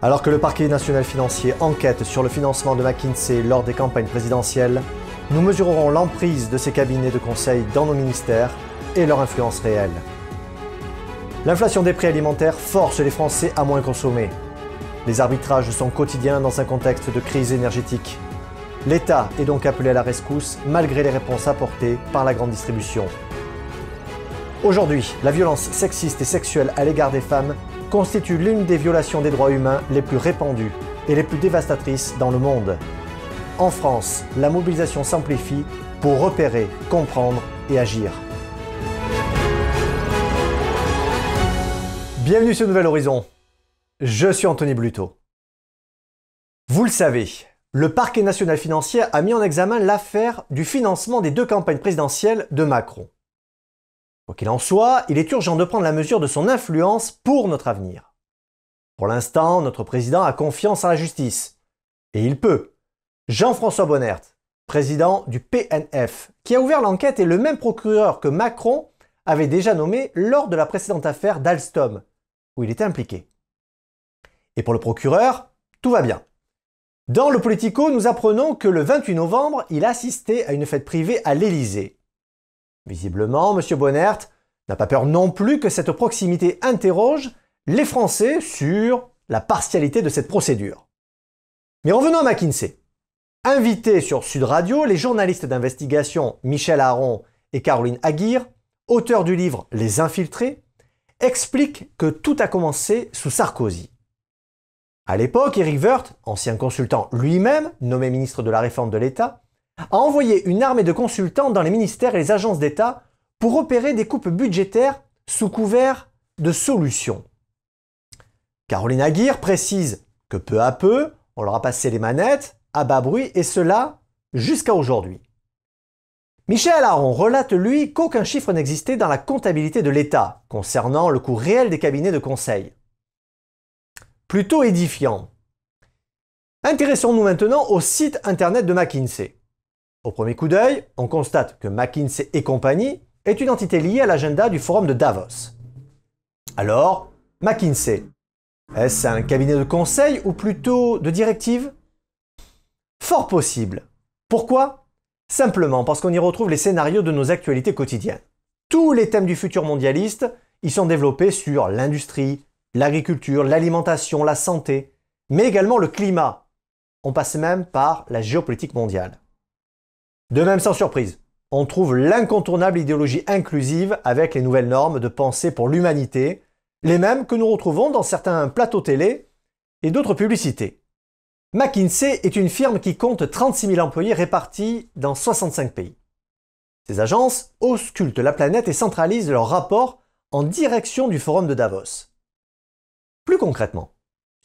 Alors que le parquet national financier enquête sur le financement de McKinsey lors des campagnes présidentielles, nous mesurerons l'emprise de ces cabinets de conseil dans nos ministères et leur influence réelle. L'inflation des prix alimentaires force les Français à moins consommer. Les arbitrages sont quotidiens dans un contexte de crise énergétique. L'État est donc appelé à la rescousse malgré les réponses apportées par la grande distribution. Aujourd'hui, la violence sexiste et sexuelle à l'égard des femmes constitue l'une des violations des droits humains les plus répandues et les plus dévastatrices dans le monde. En France, la mobilisation s'amplifie pour repérer, comprendre et agir. Bienvenue sur Nouvel Horizon. Je suis Anthony Bluto. Vous le savez, le parquet national financier a mis en examen l'affaire du financement des deux campagnes présidentielles de Macron. Quoi qu'il en soit, il est urgent de prendre la mesure de son influence pour notre avenir. Pour l'instant, notre président a confiance en la justice. Et il peut. Jean-François Bonnert, président du PNF, qui a ouvert l'enquête est le même procureur que Macron avait déjà nommé lors de la précédente affaire d'Alstom, où il était impliqué. Et pour le procureur, tout va bien. Dans le Politico, nous apprenons que le 28 novembre, il assistait à une fête privée à l'Élysée. Visiblement, M. Bonnert n'a pas peur non plus que cette proximité interroge les Français sur la partialité de cette procédure. Mais revenons à McKinsey. Invités sur Sud Radio, les journalistes d'investigation Michel Aron et Caroline Aguirre, auteurs du livre Les Infiltrés, expliquent que tout a commencé sous Sarkozy. À l'époque, Eric Woerth, ancien consultant lui-même, nommé ministre de la Réforme de l'État, a envoyé une armée de consultants dans les ministères et les agences d'État pour opérer des coupes budgétaires sous couvert de solutions. Caroline Aguirre précise que peu à peu, on leur a passé les manettes à bas bruit et cela jusqu'à aujourd'hui. Michel Aron relate lui qu'aucun chiffre n'existait dans la comptabilité de l'État concernant le coût réel des cabinets de conseil. Plutôt édifiant. Intéressons-nous maintenant au site internet de McKinsey. Au premier coup d'œil, on constate que McKinsey et compagnie est une entité liée à l'agenda du forum de Davos. Alors, McKinsey, est-ce un cabinet de conseil ou plutôt de directive? Fort possible. Pourquoi? Simplement parce qu'on y retrouve les scénarios de nos actualités quotidiennes. Tous les thèmes du futur mondialiste y sont développés sur l'industrie, l'agriculture, l'alimentation, la santé, mais également le climat. On passe même par la géopolitique mondiale. De même, sans surprise, on trouve l'incontournable idéologie inclusive avec les nouvelles normes de pensée pour l'humanité, les mêmes que nous retrouvons dans certains plateaux télé et d'autres publicités. McKinsey est une firme qui compte 36 000 employés répartis dans 65 pays. Ces agences auscultent la planète et centralisent leurs rapports en direction du forum de Davos. Plus concrètement,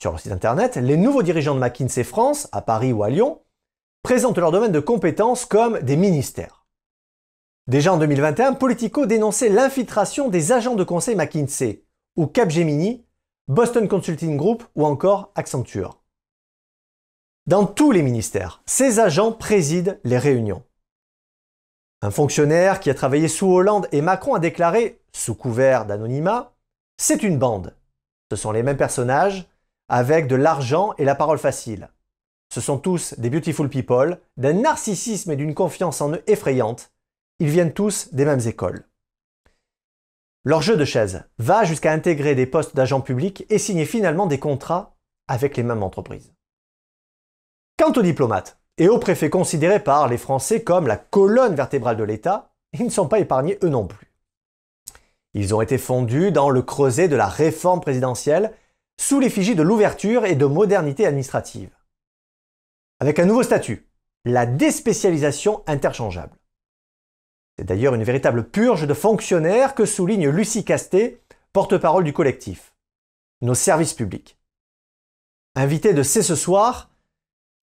sur leur site internet, les nouveaux dirigeants de McKinsey France, à Paris ou à Lyon, présentent leur domaine de compétences comme des ministères. Déjà en 2021, Politico dénonçait l'infiltration des agents de conseil McKinsey, ou Capgemini, Boston Consulting Group ou encore Accenture. Dans tous les ministères, ces agents président les réunions. Un fonctionnaire qui a travaillé sous Hollande et Macron a déclaré, sous couvert d'anonymat, c'est une bande. Ce sont les mêmes personnages, avec de l'argent et la parole facile. Ce sont tous des beautiful people, d'un narcissisme et d'une confiance en eux effrayante. Ils viennent tous des mêmes écoles. Leur jeu de chaise va jusqu'à intégrer des postes d'agents publics et signer finalement des contrats avec les mêmes entreprises. Quant aux diplomates et aux préfets considérés par les Français comme la colonne vertébrale de l'État, ils ne sont pas épargnés eux non plus. Ils ont été fondus dans le creuset de la réforme présidentielle sous l'effigie de l'ouverture et de modernité administrative avec un nouveau statut, la déspécialisation interchangeable. C'est d'ailleurs une véritable purge de fonctionnaires que souligne Lucie Casté, porte-parole du collectif. Nos services publics. Invité de C'est ce soir,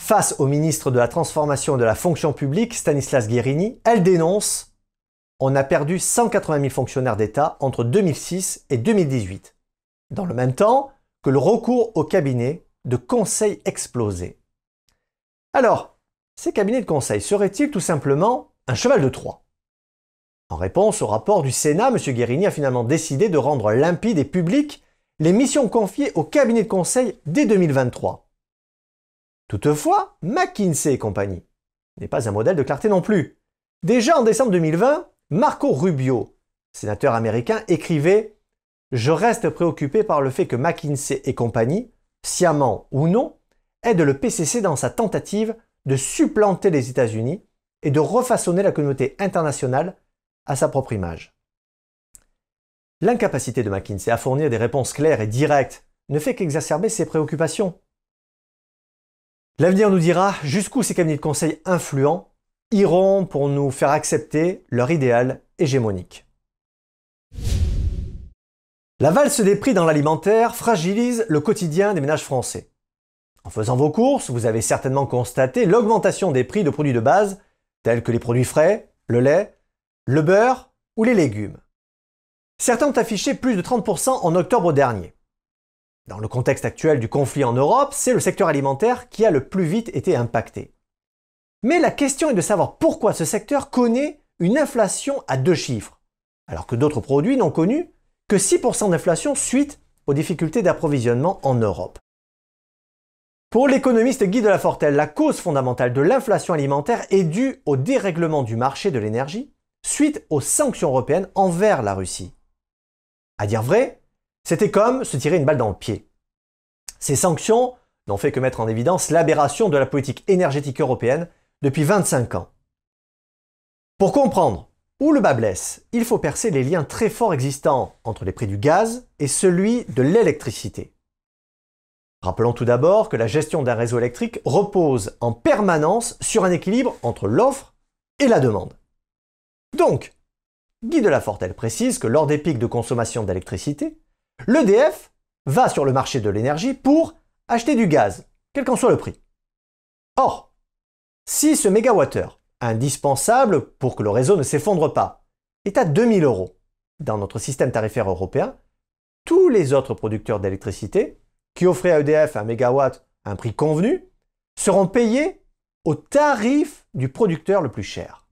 face au ministre de la Transformation et de la Fonction publique, Stanislas Guérini, elle dénonce On a perdu 180 000 fonctionnaires d'État entre 2006 et 2018, dans le même temps que le recours au cabinet de conseil explosé. Alors, ces cabinets de conseil seraient-ils tout simplement un cheval de Troie? En réponse au rapport du Sénat, M. Guérini a finalement décidé de rendre limpide et public les missions confiées au cabinet de conseil dès 2023. Toutefois, McKinsey et compagnie n'est pas un modèle de clarté non plus. Déjà en décembre 2020, Marco Rubio, sénateur américain, écrivait Je reste préoccupé par le fait que McKinsey et compagnie, sciemment ou non, aident le PCC dans sa tentative de supplanter les États-Unis et de refaçonner la communauté internationale à sa propre image. L'incapacité de McKinsey à fournir des réponses claires et directes ne fait qu'exacerber ses préoccupations. L'avenir nous dira jusqu'où ces cabinets de conseil influents iront pour nous faire accepter leur idéal hégémonique. La valse des prix dans l'alimentaire fragilise le quotidien des ménages français. En faisant vos courses, vous avez certainement constaté l'augmentation des prix de produits de base tels que les produits frais, le lait, le beurre ou les légumes. Certains ont affiché plus de 30% en octobre dernier. Dans le contexte actuel du conflit en Europe, c'est le secteur alimentaire qui a le plus vite été impacté. Mais la question est de savoir pourquoi ce secteur connaît une inflation à deux chiffres, alors que d'autres produits n'ont connu que 6% d'inflation suite aux difficultés d'approvisionnement en Europe. Pour l'économiste Guy de Lafortelle, la cause fondamentale de l'inflation alimentaire est due au dérèglement du marché de l'énergie suite aux sanctions européennes envers la Russie. À dire vrai, c'était comme se tirer une balle dans le pied. Ces sanctions n'ont fait que mettre en évidence l'aberration de la politique énergétique européenne depuis 25 ans. Pour comprendre où le bas blesse, il faut percer les liens très forts existants entre les prix du gaz et celui de l'électricité. Rappelons tout d'abord que la gestion d'un réseau électrique repose en permanence sur un équilibre entre l'offre et la demande. Donc, Guy de Lafortelle précise que lors des pics de consommation d'électricité, l'EDF va sur le marché de l'énergie pour acheter du gaz, quel qu'en soit le prix. Or, si ce mégawattheure, indispensable pour que le réseau ne s'effondre pas, est à 2000 euros dans notre système tarifaire européen, tous les autres producteurs d'électricité qui offraient à EDF un mégawatt à un prix convenu seront payés au tarif du producteur le plus cher.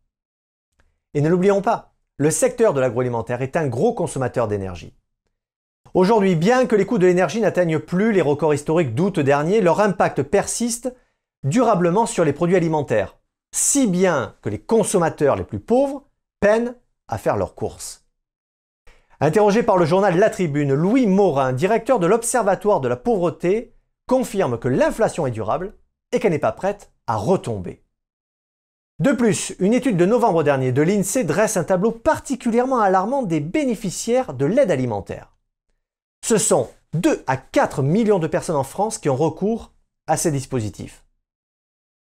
Et ne l'oublions pas, le secteur de l'agroalimentaire est un gros consommateur d'énergie. Aujourd'hui, bien que les coûts de l'énergie n'atteignent plus les records historiques d'août dernier, leur impact persiste durablement sur les produits alimentaires, si bien que les consommateurs les plus pauvres peinent à faire leurs courses. Interrogé par le journal La Tribune, Louis Morin, directeur de l'Observatoire de la pauvreté, confirme que l'inflation est durable et qu'elle n'est pas prête à retomber. De plus, une étude de novembre dernier de l'INSEE dresse un tableau particulièrement alarmant des bénéficiaires de l'aide alimentaire. Ce sont 2 à 4 millions de personnes en France qui ont recours à ces dispositifs.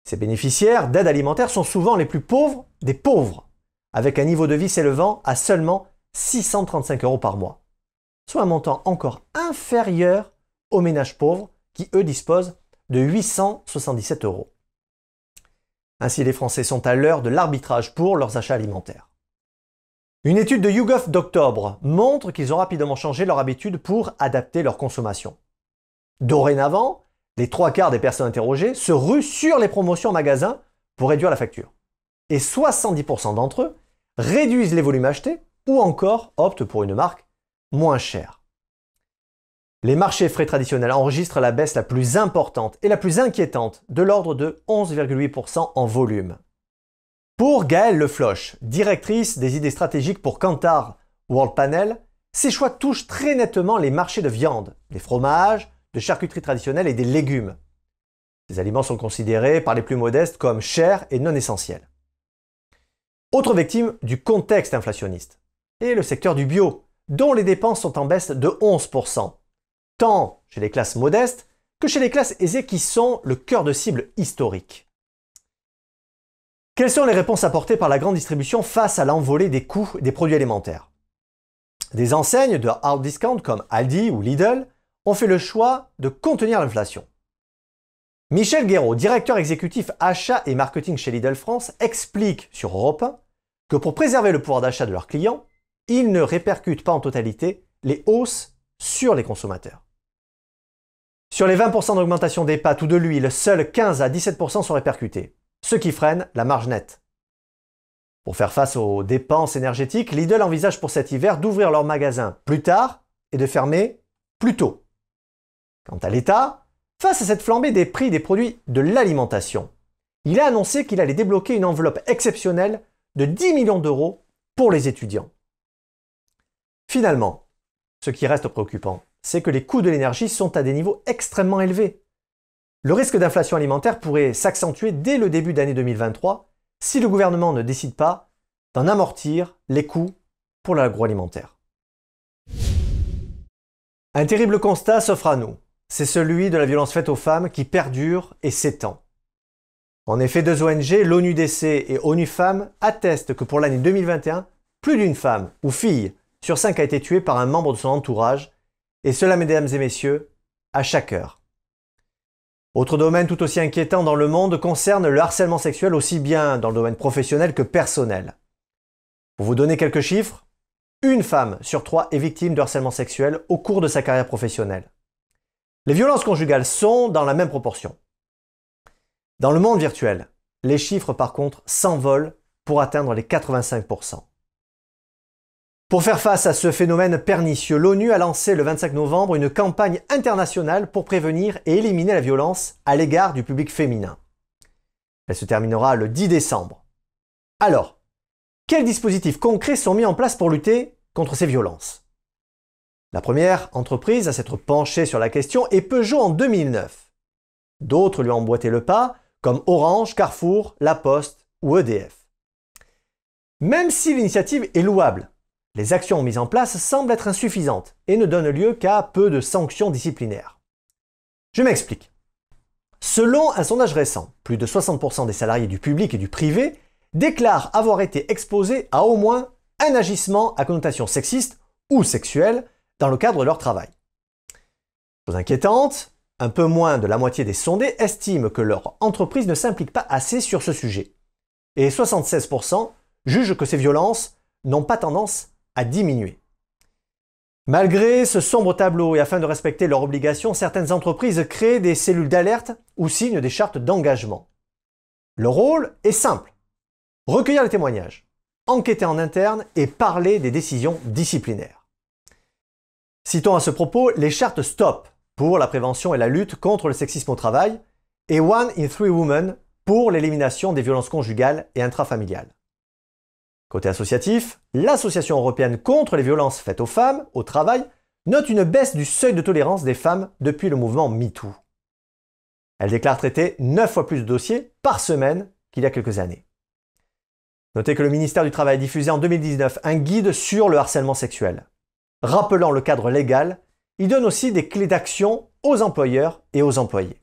Ces bénéficiaires d'aide alimentaire sont souvent les plus pauvres des pauvres, avec un niveau de vie s'élevant à seulement 635 euros par mois, soit un montant encore inférieur aux ménages pauvres qui, eux, disposent de 877 euros. Ainsi, les Français sont à l'heure de l'arbitrage pour leurs achats alimentaires. Une étude de YouGov d'octobre montre qu'ils ont rapidement changé leur habitude pour adapter leur consommation. Dorénavant, les trois quarts des personnes interrogées se ruent sur les promotions en magasin pour réduire la facture. Et 70% d'entre eux réduisent les volumes achetés ou encore optent pour une marque moins chère. Les marchés frais traditionnels enregistrent la baisse la plus importante et la plus inquiétante, de l'ordre de 11,8% en volume. Pour Gaëlle Lefloche, directrice des idées stratégiques pour Kantar World Panel, ces choix touchent très nettement les marchés de viande, des fromages, de charcuterie traditionnelle et des légumes. Ces aliments sont considérés par les plus modestes comme chers et non essentiels. Autre victime du contexte inflationniste est le secteur du bio, dont les dépenses sont en baisse de 11%, tant chez les classes modestes que chez les classes aisées qui sont le cœur de cible historique. Quelles sont les réponses apportées par la grande distribution face à l'envolée des coûts des produits alimentaires? Des enseignes de hard discount comme Aldi ou Lidl ont fait le choix de contenir l'inflation. Michel Guéraud, directeur exécutif achat et marketing chez Lidl France, explique sur Europe 1 que pour préserver le pouvoir d'achat de leurs clients, ils ne répercutent pas en totalité les hausses sur les consommateurs. Sur les 20% d'augmentation des pâtes ou de l'huile, seuls 15 à 17% sont répercutés, ce qui freine la marge nette. Pour faire face aux dépenses énergétiques, Lidl envisage pour cet hiver d'ouvrir leur magasin plus tard et de fermer plus tôt. Quant à l'État, face à cette flambée des prix des produits de l'alimentation, il a annoncé qu'il allait débloquer une enveloppe exceptionnelle de 10 millions d'euros pour les étudiants. Finalement, ce qui reste préoccupant, c'est que les coûts de l'énergie sont à des niveaux extrêmement élevés. Le risque d'inflation alimentaire pourrait s'accentuer dès le début d'année 2023 si le gouvernement ne décide pas d'en amortir les coûts pour l'agroalimentaire. Un terrible constat s'offre à nous. C'est celui de la violence faite aux femmes qui perdure et s'étend. En effet, deux ONG, l'ONUDC et ONU Femmes, attestent que pour l'année 2021, plus d'une femme ou fille sur cinq a été tuée par un membre de son entourage, et cela, mesdames et messieurs, à chaque heure. Autre domaine tout aussi inquiétant dans le monde concerne le harcèlement sexuel aussi bien dans le domaine professionnel que personnel. Pour vous donner quelques chiffres, une femme sur trois est victime de harcèlement sexuel au cours de sa carrière professionnelle. Les violences conjugales sont dans la même proportion. Dans le monde virtuel, les chiffres par contre s'envolent pour atteindre les 85%. Pour faire face à ce phénomène pernicieux, l'ONU a lancé le 25 novembre une campagne internationale pour prévenir et éliminer la violence à l'égard du public féminin. Elle se terminera le 10 décembre. Alors, quels dispositifs concrets sont mis en place pour lutter contre ces violences? La première entreprise à s'être penchée sur la question est Peugeot en 2009. D'autres lui ont emboîté le pas, comme Orange, Carrefour, La Poste ou EDF. Même si l'initiative est louable, les actions mises en place semblent être insuffisantes et ne donnent lieu qu'à peu de sanctions disciplinaires. Je m'explique. Selon un sondage récent, plus de 60% des salariés du public et du privé déclarent avoir été exposés à au moins un agissement à connotation sexiste ou sexuelle dans le cadre de leur travail. Chose inquiétante, un peu moins de la moitié des sondés estiment que leur entreprise ne s'implique pas assez sur ce sujet. Et 76% jugent que ces violences n'ont pas tendance à diminuer. Malgré ce sombre tableau et afin de respecter leurs obligations, certaines entreprises créent des cellules d'alerte ou signent des chartes d'engagement. Le rôle est simple. Recueillir les témoignages, enquêter en interne et parler des décisions disciplinaires. Citons à ce propos les chartes STOP pour la prévention et la lutte contre le sexisme au travail et One in Three Women pour l'élimination des violences conjugales et intrafamiliales. Côté associatif, l'Association européenne contre les violences faites aux femmes au travail note une baisse du seuil de tolérance des femmes depuis le mouvement MeToo. Elle déclare traiter 9 fois plus de dossiers par semaine qu'il y a quelques années. Notez que le ministère du Travail a diffusé en 2019 un guide sur le harcèlement sexuel. Rappelant le cadre légal, il donne aussi des clés d'action aux employeurs et aux employés.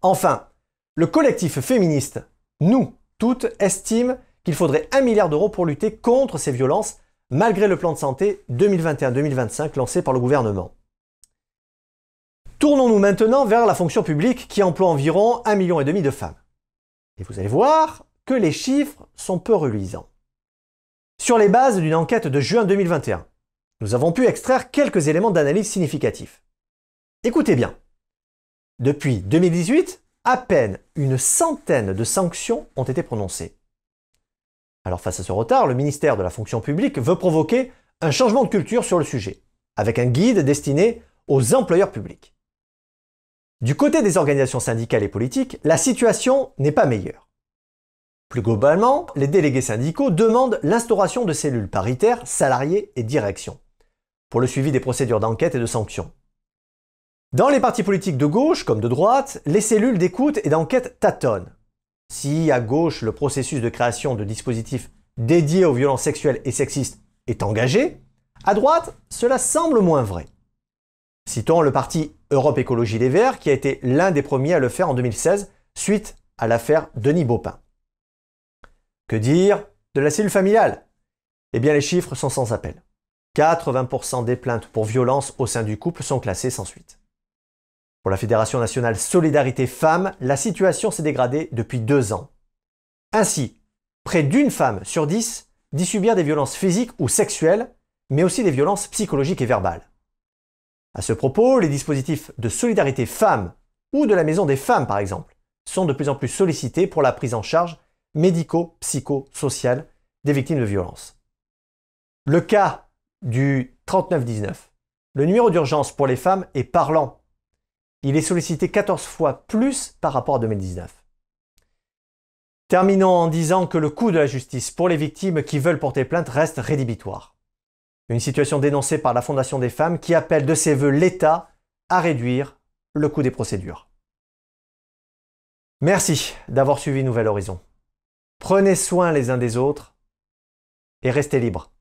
Enfin, le collectif féministe Nous toutes estime qu'il faudrait 1 milliard d'euros pour lutter contre ces violences, malgré le plan de santé 2021-2025 lancé par le gouvernement. Tournons-nous maintenant vers la fonction publique qui emploie environ 1,5 million de femmes. Et vous allez voir que les chiffres sont peu reluisants. Sur les bases d'une enquête de juin 2021, nous avons pu extraire quelques éléments d'analyse significatifs. Écoutez bien. Depuis 2018, à peine une centaine de sanctions ont été prononcées. Alors face à ce retard, le ministère de la fonction publique veut provoquer un changement de culture sur le sujet, avec un guide destiné aux employeurs publics. Du côté des organisations syndicales et politiques, la situation n'est pas meilleure. Plus globalement, les délégués syndicaux demandent l'instauration de cellules paritaires, salariés et direction, pour le suivi des procédures d'enquête et de sanctions. Dans les partis politiques de gauche comme de droite, les cellules d'écoute et d'enquête tâtonnent, si à gauche le processus de création de dispositifs dédiés aux violences sexuelles et sexistes est engagé, à droite, cela semble moins vrai. Citons le parti Europe Écologie Les Verts qui a été l'un des premiers à le faire en 2016 suite à l'affaire Denis Baupin. Que dire de la cellule familiale? Eh bien les chiffres sont sans appel. 80% des plaintes pour violence au sein du couple sont classées sans suite. Pour la Fédération nationale Solidarité Femmes, la situation s'est dégradée depuis deux ans. Ainsi, près d'une femme sur dix dit subir des violences physiques ou sexuelles, mais aussi des violences psychologiques et verbales. À ce propos, les dispositifs de solidarité femmes ou de la maison des femmes par exemple sont de plus en plus sollicités pour la prise en charge médico-psycho-sociale des victimes de violences. Le cas du 3919 Le numéro d'urgence pour les femmes est parlant. Il est sollicité 14 fois plus par rapport à 2019. Terminons en disant que le coût de la justice pour les victimes qui veulent porter plainte reste rédhibitoire. Une situation dénoncée par la Fondation des femmes qui appelle de ses voeux l'État à réduire le coût des procédures. Merci d'avoir suivi Nouvel Horizon. Prenez soin les uns des autres et restez libres.